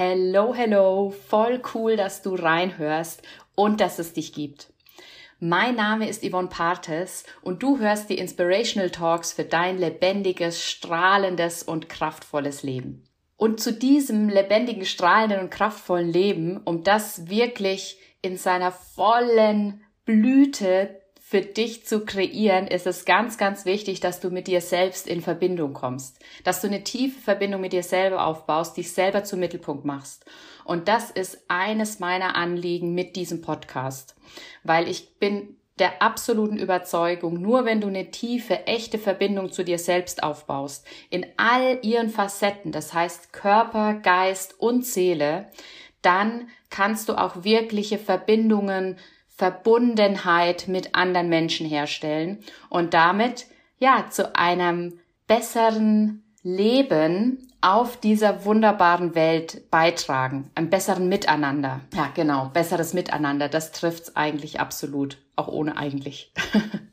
Hello, hello, voll cool, dass du reinhörst und dass es dich gibt. Mein Name ist Yvonne Partes und du hörst die Inspirational Talks für dein lebendiges, strahlendes und kraftvolles Leben. Und zu diesem lebendigen, strahlenden und kraftvollen Leben, um das wirklich in seiner vollen Blüte für dich zu kreieren, ist es ganz, ganz wichtig, dass du mit dir selbst in Verbindung kommst, dass du eine tiefe Verbindung mit dir selber aufbaust, dich selber zum Mittelpunkt machst. Und das ist eines meiner Anliegen mit diesem Podcast, weil ich bin der absoluten Überzeugung, nur wenn du eine tiefe, echte Verbindung zu dir selbst aufbaust, in all ihren Facetten, das heißt Körper, Geist und Seele, dann kannst du auch wirkliche Verbindungen Verbundenheit mit anderen Menschen herstellen und damit ja zu einem besseren Leben auf dieser wunderbaren Welt beitragen, einem besseren Miteinander. Ja, genau, besseres Miteinander, das trifft's eigentlich absolut, auch ohne eigentlich.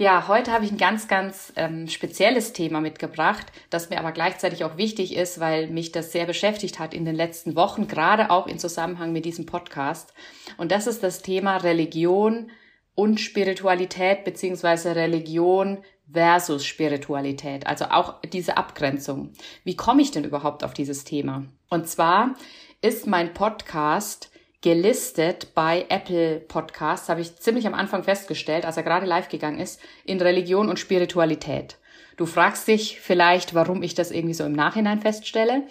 Ja, heute habe ich ein ganz, ganz ähm, spezielles Thema mitgebracht, das mir aber gleichzeitig auch wichtig ist, weil mich das sehr beschäftigt hat in den letzten Wochen, gerade auch in Zusammenhang mit diesem Podcast. Und das ist das Thema Religion und Spiritualität beziehungsweise Religion versus Spiritualität, also auch diese Abgrenzung. Wie komme ich denn überhaupt auf dieses Thema? Und zwar ist mein Podcast gelistet bei Apple Podcasts, habe ich ziemlich am Anfang festgestellt, als er gerade live gegangen ist, in Religion und Spiritualität. Du fragst dich vielleicht, warum ich das irgendwie so im Nachhinein feststelle.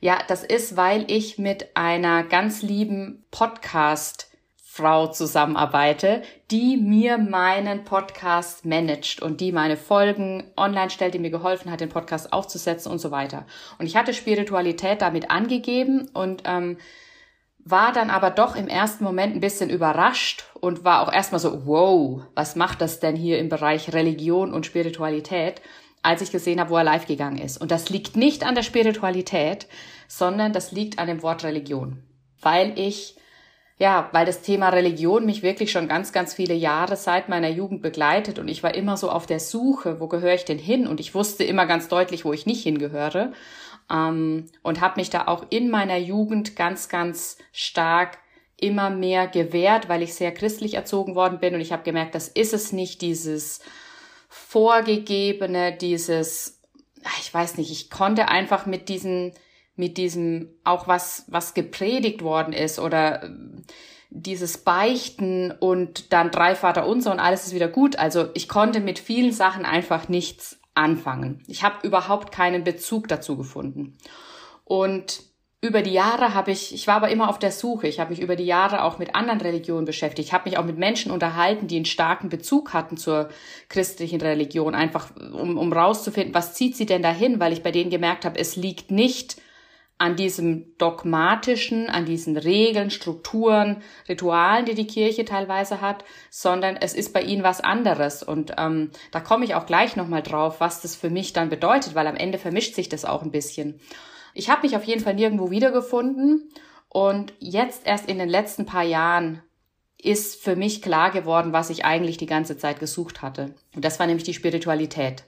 Ja, das ist, weil ich mit einer ganz lieben Podcast Frau zusammenarbeite, die mir meinen Podcast managt und die meine Folgen online stellt, die mir geholfen hat, den Podcast aufzusetzen und so weiter. Und ich hatte Spiritualität damit angegeben und ähm, war dann aber doch im ersten Moment ein bisschen überrascht und war auch erstmal so, wow, was macht das denn hier im Bereich Religion und Spiritualität, als ich gesehen habe, wo er live gegangen ist. Und das liegt nicht an der Spiritualität, sondern das liegt an dem Wort Religion. Weil ich, ja, weil das Thema Religion mich wirklich schon ganz, ganz viele Jahre seit meiner Jugend begleitet und ich war immer so auf der Suche, wo gehöre ich denn hin? Und ich wusste immer ganz deutlich, wo ich nicht hingehöre ähm, und habe mich da auch in meiner Jugend ganz, ganz stark immer mehr gewehrt, weil ich sehr christlich erzogen worden bin und ich habe gemerkt, das ist es nicht, dieses vorgegebene, dieses, ich weiß nicht, ich konnte einfach mit diesen, mit diesem auch was, was gepredigt worden ist oder äh, dieses Beichten und dann drei Vater unser und alles ist wieder gut. Also ich konnte mit vielen Sachen einfach nichts anfangen. Ich habe überhaupt keinen Bezug dazu gefunden. Und über die Jahre habe ich, ich war aber immer auf der Suche, ich habe mich über die Jahre auch mit anderen Religionen beschäftigt, ich habe mich auch mit Menschen unterhalten, die einen starken Bezug hatten zur christlichen Religion, einfach um, um rauszufinden, was zieht sie denn dahin, weil ich bei denen gemerkt habe, es liegt nicht an diesem dogmatischen, an diesen Regeln, Strukturen, Ritualen, die die Kirche teilweise hat, sondern es ist bei ihnen was anderes. Und ähm, da komme ich auch gleich nochmal drauf, was das für mich dann bedeutet, weil am Ende vermischt sich das auch ein bisschen. Ich habe mich auf jeden Fall nirgendwo wiedergefunden und jetzt erst in den letzten paar Jahren ist für mich klar geworden, was ich eigentlich die ganze Zeit gesucht hatte. Und das war nämlich die Spiritualität.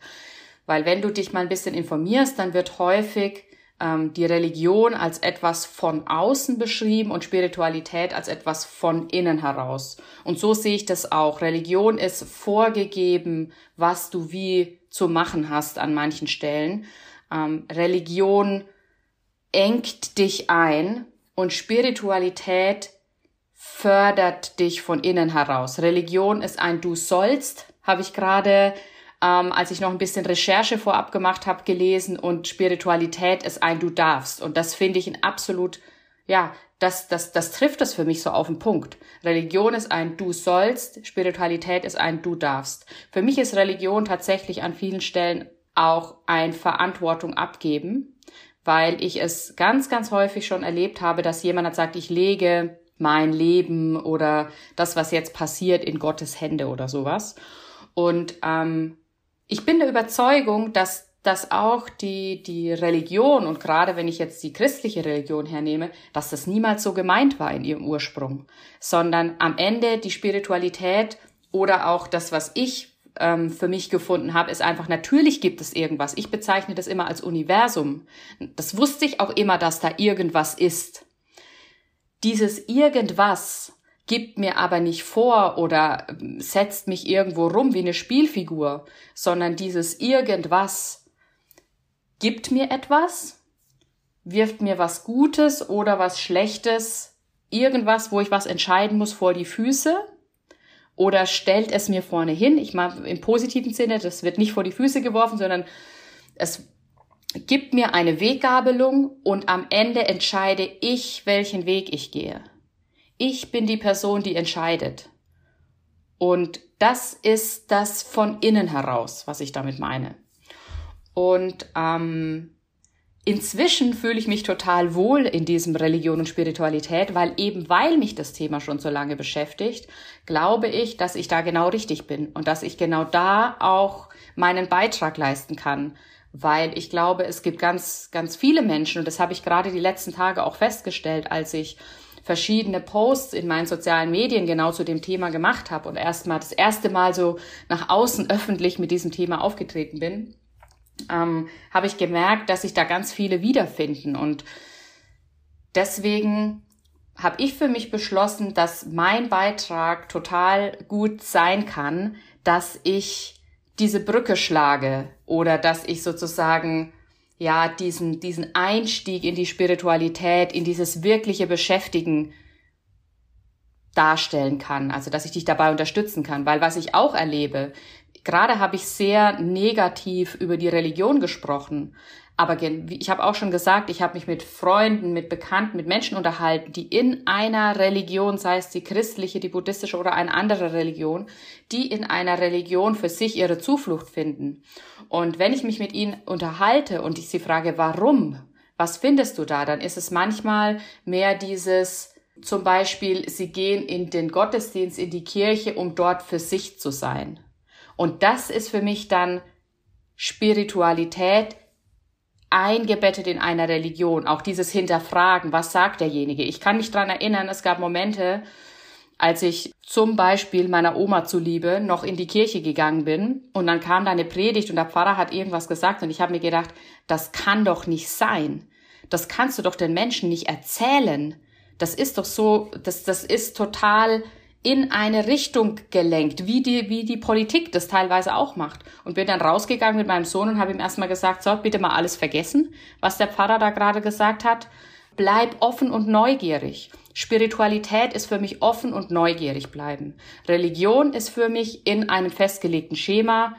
Weil wenn du dich mal ein bisschen informierst, dann wird häufig ähm, die Religion als etwas von außen beschrieben und Spiritualität als etwas von innen heraus. Und so sehe ich das auch. Religion ist vorgegeben, was du wie zu machen hast an manchen Stellen. Ähm, Religion engt dich ein und Spiritualität fördert dich von innen heraus. Religion ist ein Du sollst, habe ich gerade ähm, als ich noch ein bisschen Recherche vorab gemacht habe, gelesen und Spiritualität ist ein Du darfst. Und das finde ich ein absolut, ja, das, das, das trifft das für mich so auf den Punkt. Religion ist ein Du sollst, Spiritualität ist ein Du darfst. Für mich ist Religion tatsächlich an vielen Stellen auch ein Verantwortung abgeben, weil ich es ganz, ganz häufig schon erlebt habe, dass jemand hat sagt, ich lege mein Leben oder das, was jetzt passiert, in Gottes Hände oder sowas. Und ähm, ich bin der Überzeugung, dass dass auch die, die Religion und gerade wenn ich jetzt die christliche Religion hernehme, dass das niemals so gemeint war in ihrem Ursprung, sondern am Ende die Spiritualität oder auch das, was ich ähm, für mich gefunden habe, ist einfach, natürlich gibt es irgendwas. Ich bezeichne das immer als Universum. Das wusste ich auch immer, dass da irgendwas ist. Dieses irgendwas gibt mir aber nicht vor oder ähm, setzt mich irgendwo rum wie eine Spielfigur, sondern dieses irgendwas gibt mir etwas, wirft mir was Gutes oder was Schlechtes, irgendwas, wo ich was entscheiden muss, vor die Füße oder stellt es mir vorne hin. Ich meine im positiven Sinne, das wird nicht vor die Füße geworfen, sondern es gibt mir eine Weggabelung und am Ende entscheide ich, welchen Weg ich gehe. Ich bin die Person, die entscheidet. Und das ist das von innen heraus, was ich damit meine. Und ähm, inzwischen fühle ich mich total wohl in diesem Religion und Spiritualität, weil eben weil mich das Thema schon so lange beschäftigt, glaube ich, dass ich da genau richtig bin und dass ich genau da auch meinen Beitrag leisten kann. Weil ich glaube, es gibt ganz, ganz viele Menschen, und das habe ich gerade die letzten Tage auch festgestellt, als ich verschiedene Posts in meinen sozialen Medien genau zu dem Thema gemacht habe und erstmal das erste Mal so nach außen öffentlich mit diesem Thema aufgetreten bin, ähm, habe ich gemerkt, dass sich da ganz viele wiederfinden. Und deswegen habe ich für mich beschlossen, dass mein Beitrag total gut sein kann, dass ich diese Brücke schlage oder dass ich sozusagen ja, diesen, diesen Einstieg in die Spiritualität, in dieses wirkliche Beschäftigen darstellen kann, also dass ich dich dabei unterstützen kann, weil was ich auch erlebe, gerade habe ich sehr negativ über die Religion gesprochen, aber ich habe auch schon gesagt, ich habe mich mit Freunden, mit Bekannten, mit Menschen unterhalten, die in einer Religion, sei es die christliche, die buddhistische oder eine andere Religion, die in einer Religion für sich ihre Zuflucht finden. Und wenn ich mich mit ihnen unterhalte und ich sie frage, warum, was findest du da, dann ist es manchmal mehr dieses, zum Beispiel, sie gehen in den Gottesdienst, in die Kirche, um dort für sich zu sein. Und das ist für mich dann Spiritualität, eingebettet in einer Religion. Auch dieses Hinterfragen, was sagt derjenige? Ich kann mich dran erinnern, es gab Momente, als ich zum Beispiel meiner Oma zuliebe noch in die Kirche gegangen bin und dann kam da eine Predigt und der Pfarrer hat irgendwas gesagt und ich habe mir gedacht, das kann doch nicht sein. Das kannst du doch den Menschen nicht erzählen. Das ist doch so, das, das ist total in eine Richtung gelenkt, wie die, wie die Politik das teilweise auch macht. Und bin dann rausgegangen mit meinem Sohn und habe ihm erstmal gesagt, so, bitte mal alles vergessen, was der Pfarrer da gerade gesagt hat. Bleib offen und neugierig. Spiritualität ist für mich offen und neugierig bleiben. Religion ist für mich in einem festgelegten Schema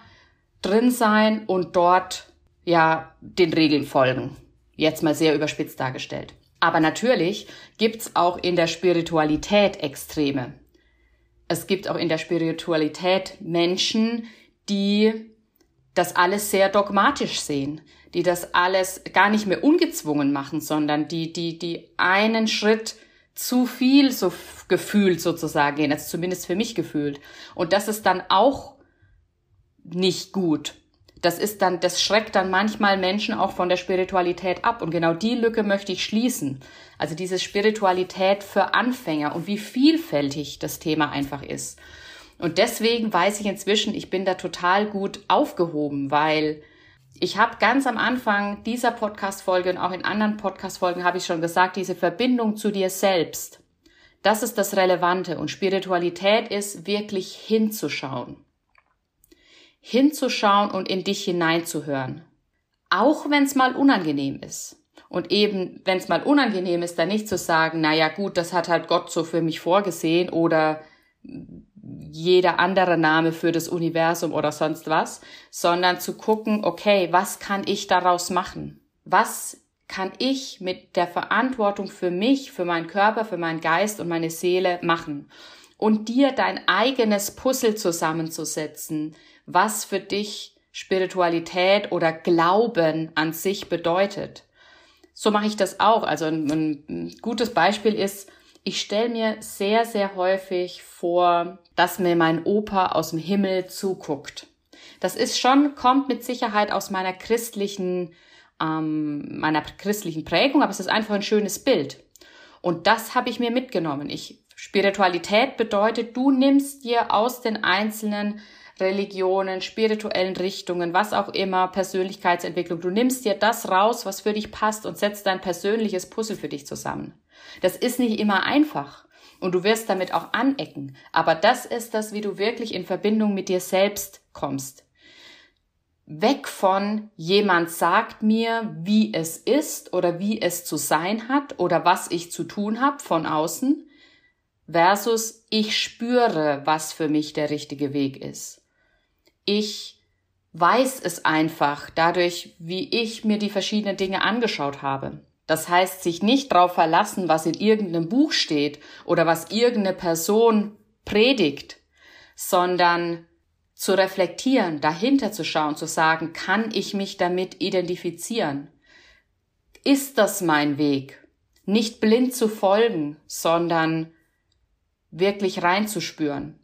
drin sein und dort ja den Regeln folgen. Jetzt mal sehr überspitzt dargestellt. Aber natürlich gibt's auch in der Spiritualität Extreme es gibt auch in der Spiritualität Menschen, die das alles sehr dogmatisch sehen, die das alles gar nicht mehr ungezwungen machen, sondern die, die, die einen Schritt zu viel so gefühlt sozusagen gehen, also zumindest für mich gefühlt. Und das ist dann auch nicht gut das ist dann, das schreckt dann manchmal Menschen auch von der Spiritualität ab. Und genau die Lücke möchte ich schließen. Also diese Spiritualität für Anfänger und wie vielfältig das Thema einfach ist. Und deswegen weiß ich inzwischen, ich bin da total gut aufgehoben, weil ich habe ganz am Anfang dieser Podcast-Folge und auch in anderen Podcast-Folgen habe ich schon gesagt, diese Verbindung zu dir selbst, das ist das Relevante. Und Spiritualität ist wirklich hinzuschauen hinzuschauen und in dich hineinzuhören. Auch wenn es mal unangenehm ist. Und eben, wenn es mal unangenehm ist, dann nicht zu sagen, na ja, gut, das hat halt Gott so für mich vorgesehen oder jeder andere Name für das Universum oder sonst was, sondern zu gucken, okay, was kann ich daraus machen? Was kann ich mit der Verantwortung für mich, für meinen Körper, für meinen Geist und meine Seele machen? Und dir dein eigenes Puzzle zusammenzusetzen, was für dich Spiritualität oder Glauben an sich bedeutet. So mache ich das auch. Also ein, ein gutes Beispiel ist, ich stelle mir sehr, sehr häufig vor, dass mir mein Opa aus dem Himmel zuguckt. Das ist schon, kommt mit Sicherheit aus meiner christlichen, ähm, meiner christlichen Prägung, aber es ist einfach ein schönes Bild. Und das habe ich mir mitgenommen. Ich, Spiritualität bedeutet, du nimmst dir aus den einzelnen Religionen, spirituellen Richtungen, was auch immer, Persönlichkeitsentwicklung. Du nimmst dir das raus, was für dich passt und setzt dein persönliches Puzzle für dich zusammen. Das ist nicht immer einfach und du wirst damit auch anecken, aber das ist das, wie du wirklich in Verbindung mit dir selbst kommst. Weg von jemand sagt mir, wie es ist oder wie es zu sein hat oder was ich zu tun habe von außen versus ich spüre, was für mich der richtige Weg ist. Ich weiß es einfach dadurch, wie ich mir die verschiedenen Dinge angeschaut habe. Das heißt, sich nicht darauf verlassen, was in irgendeinem Buch steht oder was irgendeine Person predigt, sondern zu reflektieren, dahinter zu schauen, zu sagen, kann ich mich damit identifizieren? Ist das mein Weg? Nicht blind zu folgen, sondern wirklich reinzuspüren.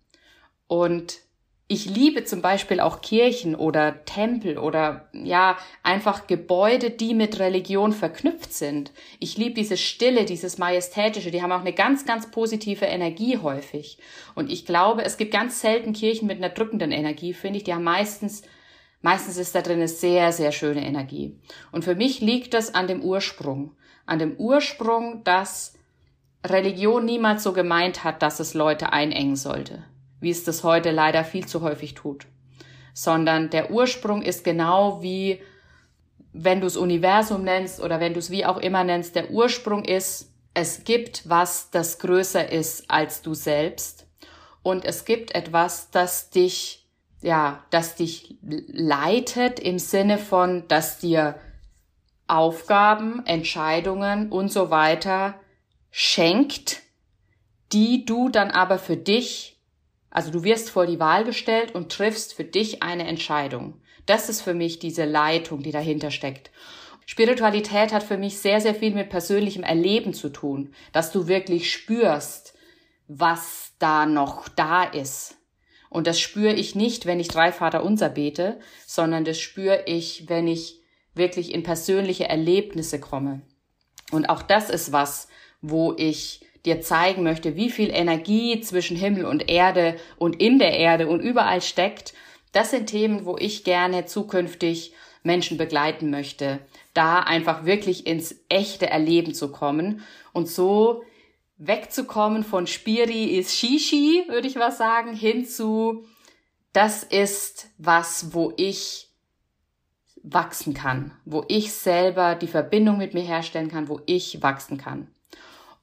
Und ich liebe zum Beispiel auch Kirchen oder Tempel oder ja, einfach Gebäude, die mit Religion verknüpft sind. Ich liebe diese Stille, dieses Majestätische, die haben auch eine ganz, ganz positive Energie häufig. Und ich glaube, es gibt ganz selten Kirchen mit einer drückenden Energie, finde ich. Die haben meistens, meistens ist da drin eine sehr, sehr schöne Energie. Und für mich liegt das an dem Ursprung. An dem Ursprung, dass Religion niemals so gemeint hat, dass es Leute einengen sollte, wie es das heute leider viel zu häufig tut, sondern der Ursprung ist genau wie, wenn du es Universum nennst oder wenn du es wie auch immer nennst, der Ursprung ist, es gibt was, das größer ist als du selbst. Und es gibt etwas, das dich, ja, das dich leitet im Sinne von, dass dir Aufgaben, Entscheidungen und so weiter schenkt, die du dann aber für dich, also du wirst vor die Wahl gestellt und triffst für dich eine Entscheidung. Das ist für mich diese Leitung, die dahinter steckt. Spiritualität hat für mich sehr, sehr viel mit persönlichem Erleben zu tun, dass du wirklich spürst, was da noch da ist. Und das spüre ich nicht, wenn ich drei Vater unser bete, sondern das spüre ich, wenn ich wirklich in persönliche Erlebnisse komme. Und auch das ist was, wo ich dir zeigen möchte, wie viel Energie zwischen Himmel und Erde und in der Erde und überall steckt. Das sind Themen, wo ich gerne zukünftig Menschen begleiten möchte, da einfach wirklich ins echte Erleben zu kommen und so wegzukommen von Spiri ist Shishi, würde ich was sagen, hin zu das ist was, wo ich wachsen kann, wo ich selber die Verbindung mit mir herstellen kann, wo ich wachsen kann.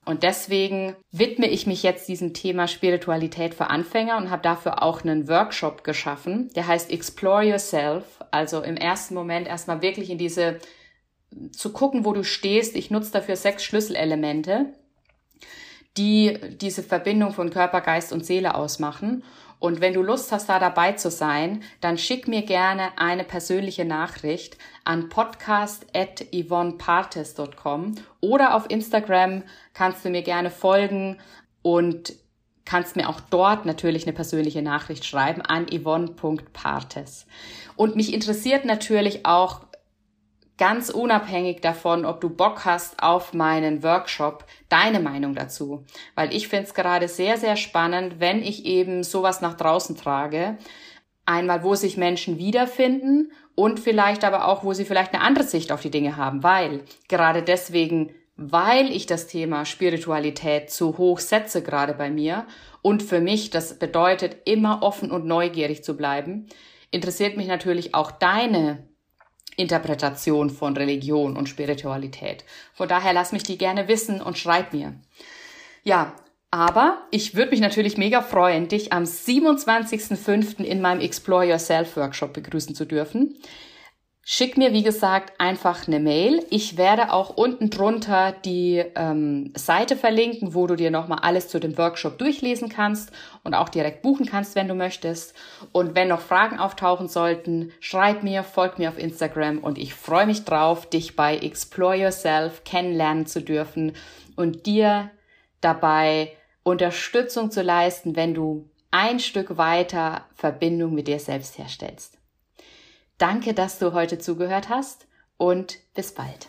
Und deswegen widme ich mich jetzt diesem Thema Spiritualität für Anfänger und habe dafür auch einen Workshop geschaffen, der heißt Explore Yourself. Also im ersten Moment erstmal wirklich in diese, zu gucken, wo du stehst. Ich nutze dafür sechs Schlüsselelemente, die diese Verbindung von Körper, Geist und Seele ausmachen. Und wenn du Lust hast, da dabei zu sein, dann schick mir gerne eine persönliche Nachricht an podcast.yvonnepartes.com oder auf Instagram kannst du mir gerne folgen und kannst mir auch dort natürlich eine persönliche Nachricht schreiben an yvonne.partes. Und mich interessiert natürlich auch ganz unabhängig davon, ob du Bock hast auf meinen Workshop, deine Meinung dazu. Weil ich finde es gerade sehr, sehr spannend, wenn ich eben sowas nach draußen trage. Einmal, wo sich Menschen wiederfinden und vielleicht aber auch, wo sie vielleicht eine andere Sicht auf die Dinge haben, weil gerade deswegen, weil ich das Thema Spiritualität zu hoch setze gerade bei mir und für mich das bedeutet, immer offen und neugierig zu bleiben, interessiert mich natürlich auch deine Interpretation von Religion und Spiritualität. Von daher lass mich die gerne wissen und schreib mir. Ja, aber ich würde mich natürlich mega freuen, dich am 27.05. in meinem Explore Yourself Workshop begrüßen zu dürfen. Schick mir, wie gesagt, einfach eine Mail. Ich werde auch unten drunter die ähm, Seite verlinken, wo du dir nochmal alles zu dem Workshop durchlesen kannst und auch direkt buchen kannst, wenn du möchtest. Und wenn noch Fragen auftauchen sollten, schreib mir, folg mir auf Instagram und ich freue mich drauf, dich bei Explore Yourself kennenlernen zu dürfen und dir dabei Unterstützung zu leisten, wenn du ein Stück weiter Verbindung mit dir selbst herstellst. Danke, dass du heute zugehört hast und bis bald.